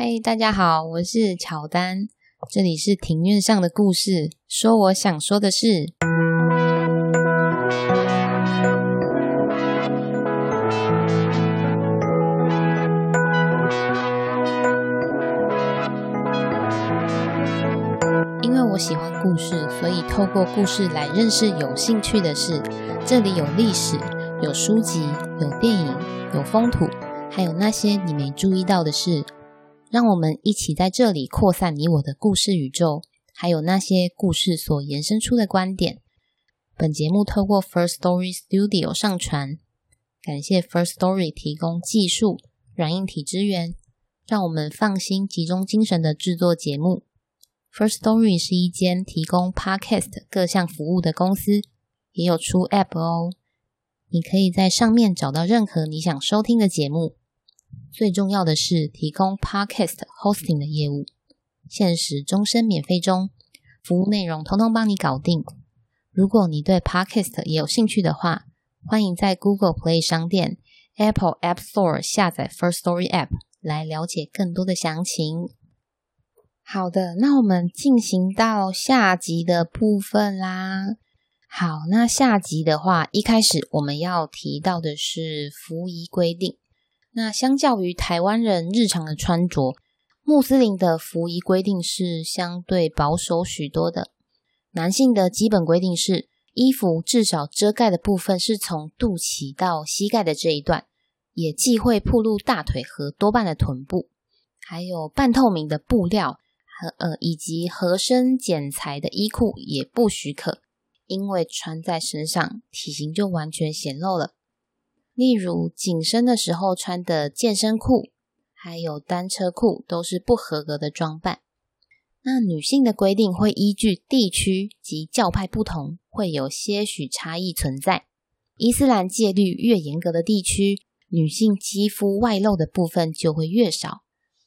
嗨，大家好，我是乔丹，这里是庭院上的故事，说我想说的事。因为我喜欢故事，所以透过故事来认识有兴趣的事。这里有历史，有书籍，有电影，有风土，还有那些你没注意到的事。让我们一起在这里扩散你我的故事宇宙，还有那些故事所延伸出的观点。本节目透过 First Story Studio 上传，感谢 First Story 提供技术软硬体支援，让我们放心集中精神的制作节目。First Story 是一间提供 Podcast 各项服务的公司，也有出 App 哦。你可以在上面找到任何你想收听的节目。最重要的是提供 Podcast Hosting 的业务，限时终身免费中，服务内容通通帮你搞定。如果你对 Podcast 也有兴趣的话，欢迎在 Google Play 商店、Apple App Store 下载 First Story App 来了解更多的详情。好的，那我们进行到下集的部分啦。好，那下集的话，一开始我们要提到的是服仪规定。那相较于台湾人日常的穿着，穆斯林的服仪规定是相对保守许多的。男性的基本规定是，衣服至少遮盖的部分是从肚脐到膝盖的这一段，也忌讳暴露大腿和多半的臀部，还有半透明的布料和呃以及合身剪裁的衣裤也不许可，因为穿在身上体型就完全显露了。例如紧身的时候穿的健身裤，还有单车裤都是不合格的装扮。那女性的规定会依据地区及教派不同，会有些许差异存在。伊斯兰戒律越严格的地区，女性肌肤外露的部分就会越少。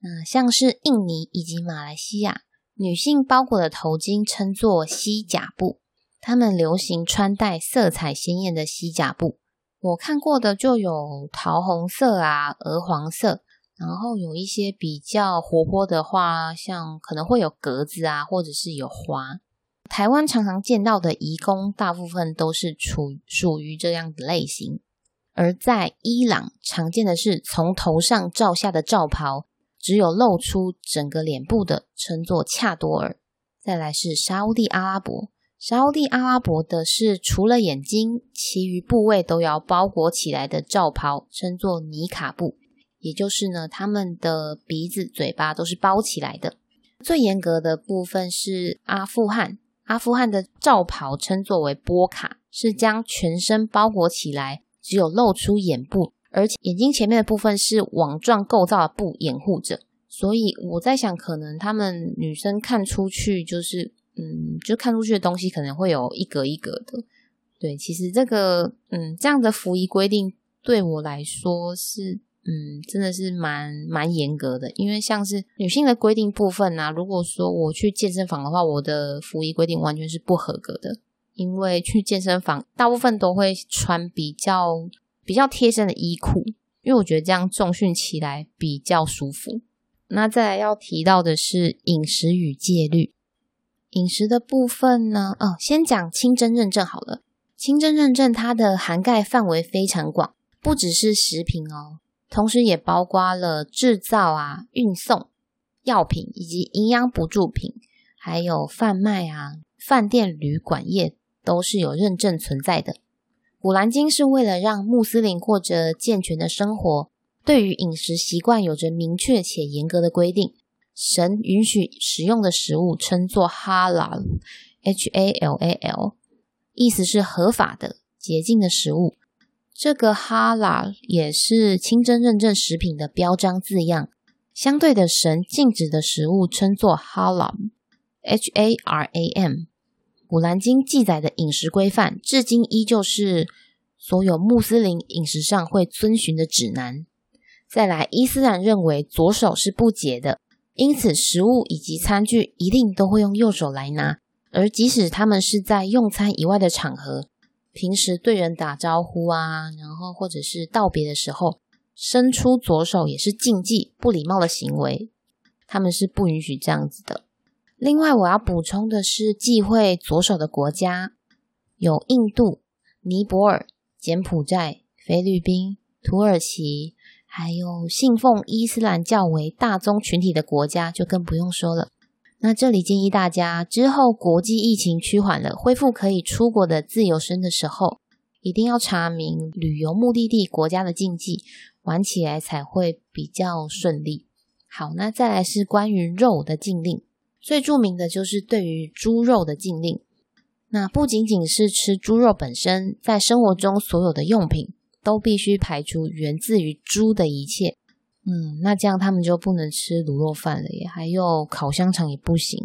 那像是印尼以及马来西亚，女性包裹的头巾称作西甲布，她们流行穿戴色彩鲜艳的西甲布。我看过的就有桃红色啊、鹅黄色，然后有一些比较活泼的话，像可能会有格子啊，或者是有花。台湾常常见到的移工，大部分都是处属于这样的类型。而在伊朗，常见的是从头上罩下的罩袍，只有露出整个脸部的，称作恰多尔。再来是沙乌地阿拉伯。沙乌地阿拉伯的是除了眼睛，其余部位都要包裹起来的罩袍，称作尼卡布。也就是呢，他们的鼻子、嘴巴都是包起来的。最严格的部分是阿富汗，阿富汗的罩袍称作为波卡，是将全身包裹起来，只有露出眼部，而且眼睛前面的部分是网状构造的布掩护着。所以我在想，可能他们女生看出去就是。嗯，就看出去的东西可能会有一格一格的。对，其实这个，嗯，这样的服仪规定对我来说是，嗯，真的是蛮蛮严格的。因为像是女性的规定部分啊，如果说我去健身房的话，我的服仪规定完全是不合格的。因为去健身房大部分都会穿比较比较贴身的衣裤，因为我觉得这样重训起来比较舒服。那再来要提到的是饮食与戒律。饮食的部分呢？哦，先讲清真认证好了。清真认证它的涵盖范围非常广，不只是食品哦，同时也包括了制造啊、运送、药品以及营养补助品，还有贩卖啊、饭店、旅馆业都是有认证存在的。古兰经是为了让穆斯林过着健全的生活，对于饮食习惯有着明确且严格的规定。神允许食用的食物称作哈拉 （H-A-L-A-L），意思是合法的、洁净的食物。这个哈拉也是清真认证食品的标章字样。相对的，神禁止的食物称作哈拉姆 （H-A-R-A-M）。古兰经记载的饮食规范，至今依旧是所有穆斯林饮食上会遵循的指南。再来，伊斯兰认为左手是不洁的。因此，食物以及餐具一定都会用右手来拿，而即使他们是在用餐以外的场合，平时对人打招呼啊，然后或者是道别的时候，伸出左手也是禁忌、不礼貌的行为。他们是不允许这样子的。另外，我要补充的是，忌讳左手的国家有印度、尼泊尔、柬埔寨、菲律宾、土耳其，还有信奉伊斯兰教为大宗群体的国家，就更不用说了。那这里建议大家，之后国际疫情趋缓了，恢复可以出国的自由身的时候，一定要查明旅游目的地国家的禁忌，玩起来才会比较顺利。好，那再来是关于肉的禁令。最著名的就是对于猪肉的禁令，那不仅仅是吃猪肉本身，在生活中所有的用品都必须排除源自于猪的一切。嗯，那这样他们就不能吃卤肉饭了耶，还有烤香肠也不行，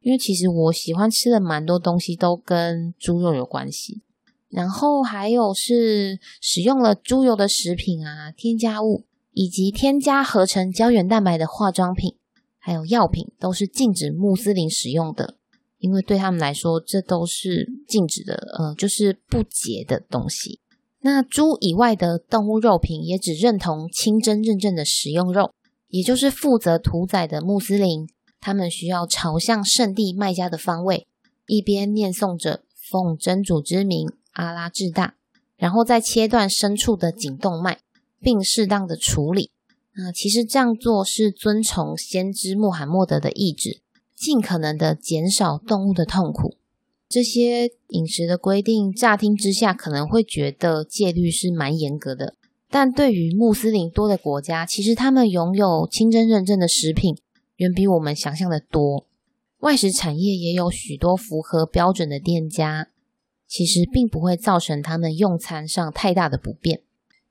因为其实我喜欢吃的蛮多东西都跟猪肉有关系。然后还有是使用了猪油的食品啊，添加物以及添加合成胶原蛋白的化妆品。还有药品都是禁止穆斯林使用的，因为对他们来说，这都是禁止的，呃，就是不洁的东西。那猪以外的动物肉品也只认同清真认证的食用肉，也就是负责屠宰的穆斯林，他们需要朝向圣地麦加的方位，一边念诵着奉真主之名，阿拉至大，然后再切断牲畜的颈动脉，并适当的处理。那其实这样做是遵从先知穆罕默德的意志，尽可能的减少动物的痛苦。这些饮食的规定，乍听之下可能会觉得戒律是蛮严格的，但对于穆斯林多的国家，其实他们拥有清真认证的食品，远比我们想象的多。外食产业也有许多符合标准的店家，其实并不会造成他们用餐上太大的不便。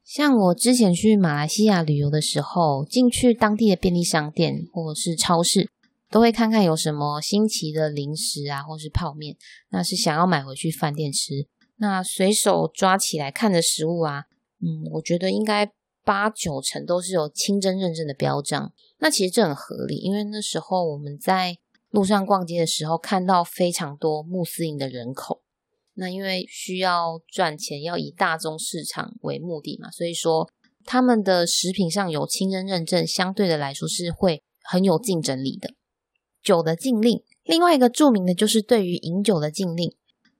像我之前去马来西亚旅游的时候，进去当地的便利商店或是超市，都会看看有什么新奇的零食啊，或是泡面，那是想要买回去饭店吃。那随手抓起来看的食物啊，嗯，我觉得应该八九成都是有清真认证的标章。那其实这很合理，因为那时候我们在路上逛街的时候，看到非常多穆斯林的人口。那因为需要赚钱，要以大宗市场为目的嘛，所以说他们的食品上有清真认证，相对的来说是会很有竞争力的。酒的禁令，另外一个著名的就是对于饮酒的禁令，《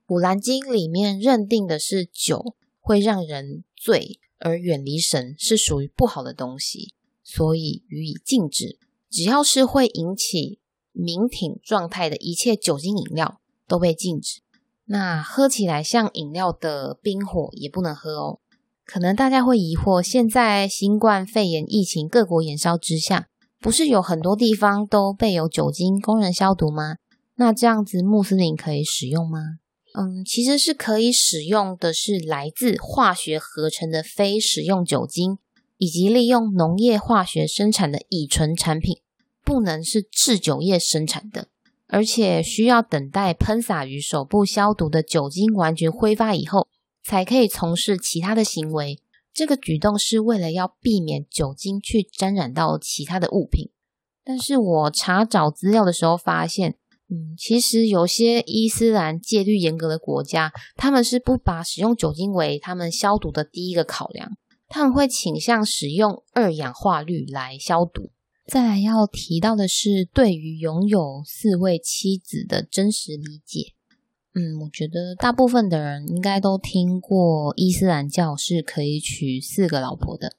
古兰经》里面认定的是酒会让人醉而远离神，是属于不好的东西，所以予以禁止。只要是会引起酩酊状态的一切酒精饮料都被禁止。那喝起来像饮料的冰火也不能喝哦。可能大家会疑惑，现在新冠肺炎疫情各国延烧之下，不是有很多地方都备有酒精供人消毒吗？那这样子穆斯林可以使用吗？嗯，其实是可以使用的是来自化学合成的非食用酒精，以及利用农业化学生产的乙醇产品，不能是制酒业生产的。而且需要等待喷洒于手部消毒的酒精完全挥发以后，才可以从事其他的行为。这个举动是为了要避免酒精去沾染到其他的物品。但是我查找资料的时候发现，嗯，其实有些伊斯兰戒律严格的国家，他们是不把使用酒精为他们消毒的第一个考量，他们会倾向使用二氧化氯来消毒。再来要提到的是，对于拥有四位妻子的真实理解。嗯，我觉得大部分的人应该都听过伊斯兰教是可以娶四个老婆的。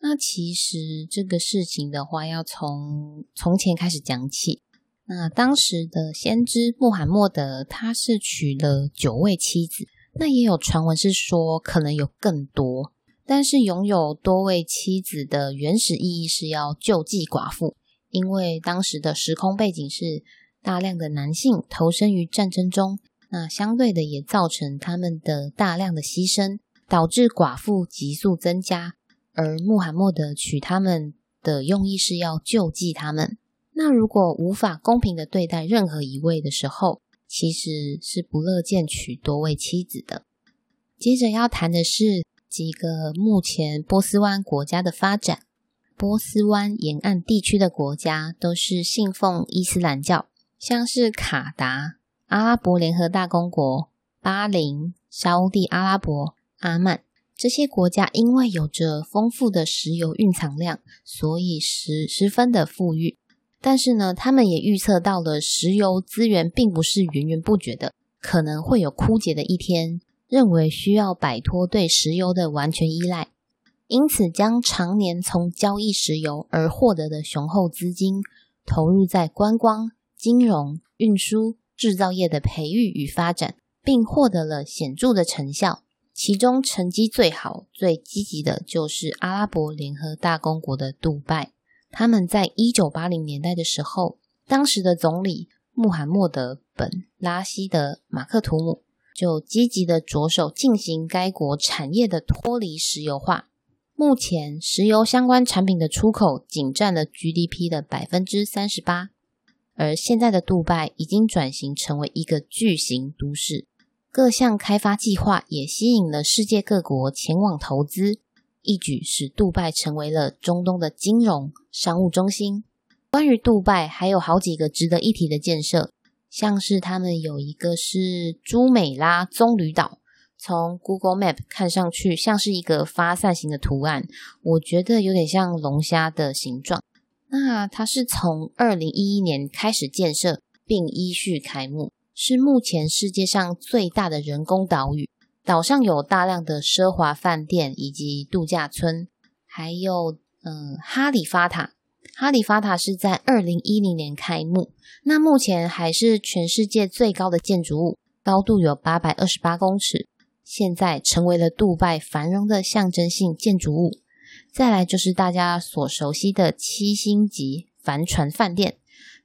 那其实这个事情的话，要从从前开始讲起。那当时的先知穆罕默德，他是娶了九位妻子。那也有传闻是说，可能有更多。但是拥有多位妻子的原始意义是要救济寡妇，因为当时的时空背景是大量的男性投身于战争中，那相对的也造成他们的大量的牺牲，导致寡妇急速增加。而穆罕默德娶他们的用意是要救济他们。那如果无法公平的对待任何一位的时候，其实是不乐见娶多位妻子的。接着要谈的是。几个目前波斯湾国家的发展，波斯湾沿岸地区的国家都是信奉伊斯兰教，像是卡达、阿拉伯联合大公国、巴林、沙乌地阿拉伯、阿曼这些国家，因为有着丰富的石油蕴藏量，所以十十分的富裕。但是呢，他们也预测到了石油资源并不是源源不绝的，可能会有枯竭的一天，认为需要摆脱对石油的完全依赖，因此将常年从交易石油而获得的雄厚资金投入在观光、金融、运输、制造业的培育与发展，并获得了显著的成效。其中成绩最好、最积极的就是阿拉伯联合大公国的杜拜。他们在一九八零年代的时候，当时的总理穆罕默德·本·拉希德·马克图姆就积极的着手进行该国产业的脱离石油化。目前，石油相关产品的出口仅占了 GDP 的百分之三十八，而现在的杜拜已经转型成为一个巨型都市。各项开发计划也吸引了世界各国前往投资，一举使杜拜成为了中东的金融商务中心。关于杜拜，还有好几个值得一提的建设，像是他们有一个是朱美拉棕榈岛，从 Google Map 看上去像是一个发散型的图案，我觉得有点像龙虾的形状。那它是从二零一一年开始建设，并依序开幕。是目前世界上最大的人工岛屿，岛上有大量的奢华饭店以及度假村，还有嗯哈里法塔。哈里法塔是在二零一零年开幕，那目前还是全世界最高的建筑物，高度有八百二十八公尺，现在成为了杜拜繁荣的象征性建筑物。再来就是大家所熟悉的七星级帆船饭店。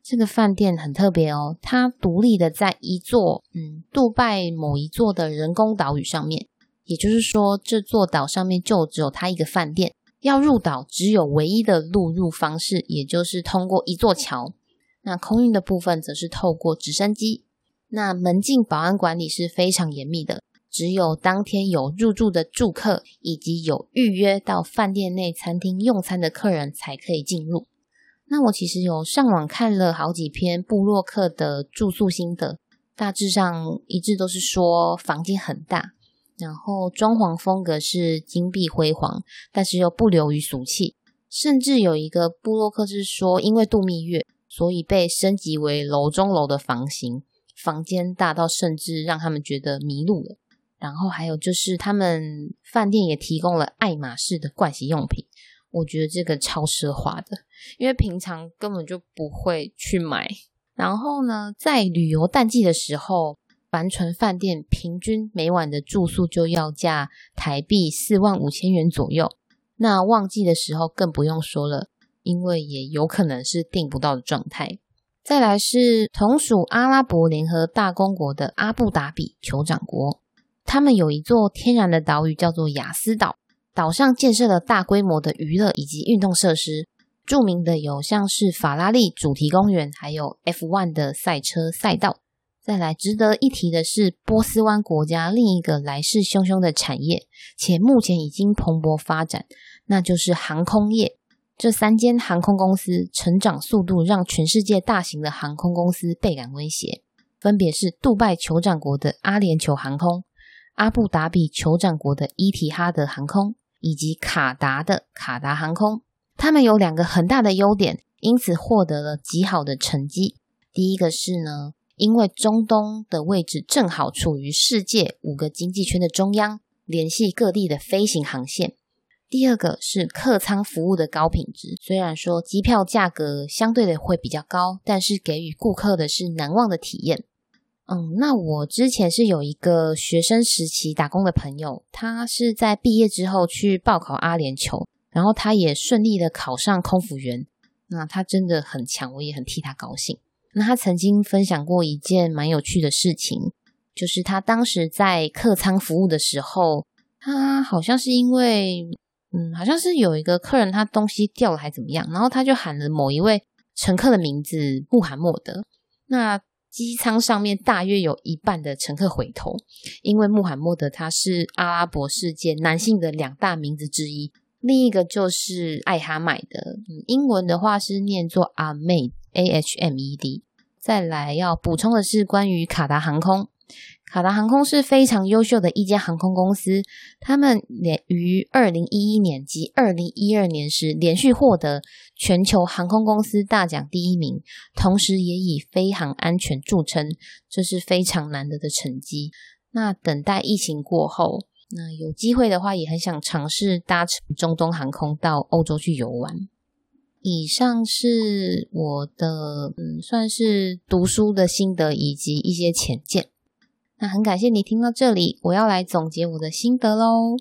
这个饭店很特别哦，它独立的在一座嗯，杜拜某一座的人工岛屿上面，也就是说，这座岛上面就只有它一个饭店。要入岛，只有唯一的陆入方式，也就是通过一座桥。那空运的部分则是透过直升机。那门禁保安管理是非常严密的，只有当天有入住的住客以及有预约到饭店内餐厅用餐的客人才可以进入。那我其实有上网看了好几篇布洛克的住宿心得，大致上一致都是说房间很大，然后装潢风格是金碧辉煌，但是又不流于俗气。甚至有一个布洛克是说，因为度蜜月，所以被升级为楼中楼的房型，房间大到甚至让他们觉得迷路了。然后还有就是他们饭店也提供了爱马仕的盥洗用品。我觉得这个超奢华的，因为平常根本就不会去买。然后呢，在旅游淡季的时候，帆船饭店平均每晚的住宿就要价台币四万五千元左右。那旺季的时候更不用说了，因为也有可能是订不到的状态。再来是同属阿拉伯联合大公国的阿布达比酋长国，他们有一座天然的岛屿叫做雅斯岛。岛上建设了大规模的娱乐以及运动设施，著名的有像是法拉利主题公园，还有 F1 的赛车赛道。再来值得一提的是，波斯湾国家另一个来势汹汹的产业，且目前已经蓬勃发展，那就是航空业。这三间航空公司成长速度让全世界大型的航空公司倍感威胁，分别是杜拜酋长国的阿联酋航空、阿布达比酋长国的伊提哈德航空。以及卡达的卡达航空，他们有两个很大的优点，因此获得了极好的成绩。第一个是呢，因为中东的位置正好处于世界五个经济圈的中央，联系各地的飞行航线。第二个是客舱服务的高品质，虽然说机票价格相对的会比较高，但是给予顾客的是难忘的体验。嗯，那我之前是有一个学生时期打工的朋友，他是在毕业之后去报考阿联酋，然后他也顺利的考上空服员。那他真的很强，我也很替他高兴。那他曾经分享过一件蛮有趣的事情，就是他当时在客舱服务的时候，他好像是因为，嗯，好像是有一个客人他东西掉了还怎么样，然后他就喊了某一位乘客的名字穆罕默德。那机舱上面大约有一半的乘客回头，因为穆罕默德他是阿拉伯世界男性的两大名字之一，另一个就是艾哈迈德，英文的话是念作阿妹 A H M E D。再来要补充的是关于卡达航空，卡达航空是非常优秀的一间航空公司，他们连于二零一一年及二零一二年时连续获得全球航空公司大奖第一名，同时也以飞航安全著称，这是非常难得的成绩。那等待疫情过后，那有机会的话，也很想尝试搭乘中东航空到欧洲去游玩。以上是我的，嗯，算是读书的心得以及一些浅见。那很感谢你听到这里，我要来总结我的心得喽。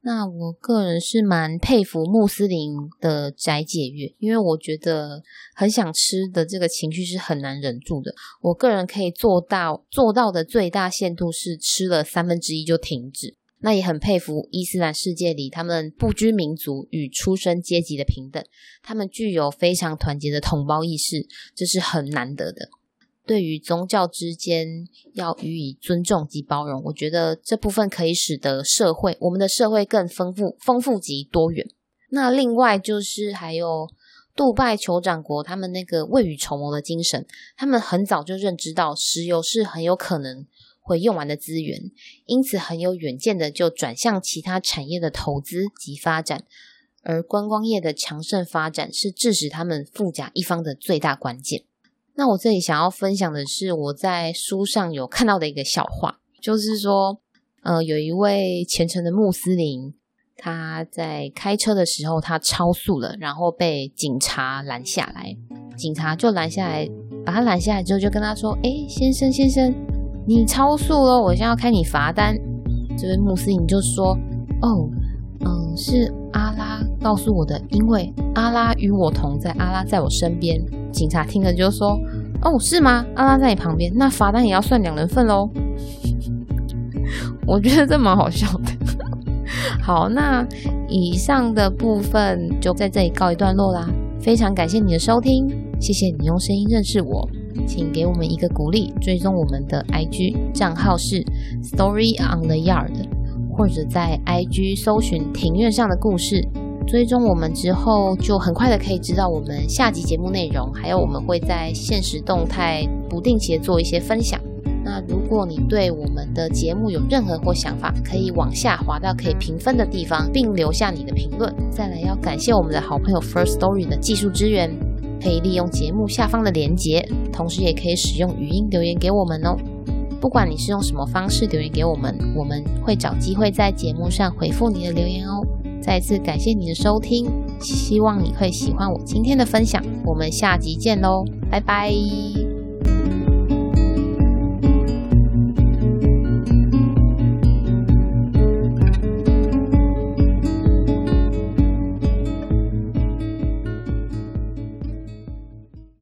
那我个人是蛮佩服穆斯林的斋戒月，因为我觉得很想吃的这个情绪是很难忍住的。我个人可以做到做到的最大限度是吃了三分之一就停止。那也很佩服伊斯兰世界里他们不拘民族与出身阶级的平等，他们具有非常团结的同胞意识，这是很难得的。对于宗教之间要予以尊重及包容，我觉得这部分可以使得社会，我们的社会更丰富、丰富及多元。那另外就是还有杜拜酋长国，他们那个未雨绸缪的精神，他们很早就认知到石油是很有可能会用完的资源，因此很有远见的就转向其他产业的投资及发展，而观光业的强盛发展是致使他们富甲一方的最大关键。那我这里想要分享的是我在书上有看到的一个笑话，就是说，呃，有一位虔诚的穆斯林，他在开车的时候他超速了，然后被警察拦下来，警察就拦下来，把他拦下来之后就跟他说：“诶，先生先生，你超速了，我现在要开你罚单。”这位穆斯林就说：“哦，嗯，是阿拉告诉我的，因为阿拉与我同在，阿拉在我身边。”警察听了就说：“哦，是吗？阿拉在你旁边，那罚单也要算两人份喽。”我觉得这蛮好笑的。好，那以上的部分就在这里告一段落啦。非常感谢你的收听，谢谢你用声音认识我，请给我们一个鼓励，追踪我们的 IG 账号是 Story on the Yard，或者在 IG 搜寻庭院上的故事。追踪我们之后，就很快的可以知道我们下集节目内容，还有我们会在现实动态不定期的做一些分享。那如果你对我们的节目有任何或想法，可以往下滑到可以评分的地方，并留下你的评论。再来要感谢我们的好朋友 First Story 的技术支援，可以利用节目下方的连结，同时也可以使用语音留言给我们哦。不管你是用什么方式留言给我们，我们会找机会在节目上回复你的留言哦。再次感谢你的收听，希望你会喜欢我今天的分享。我们下集见喽，拜拜。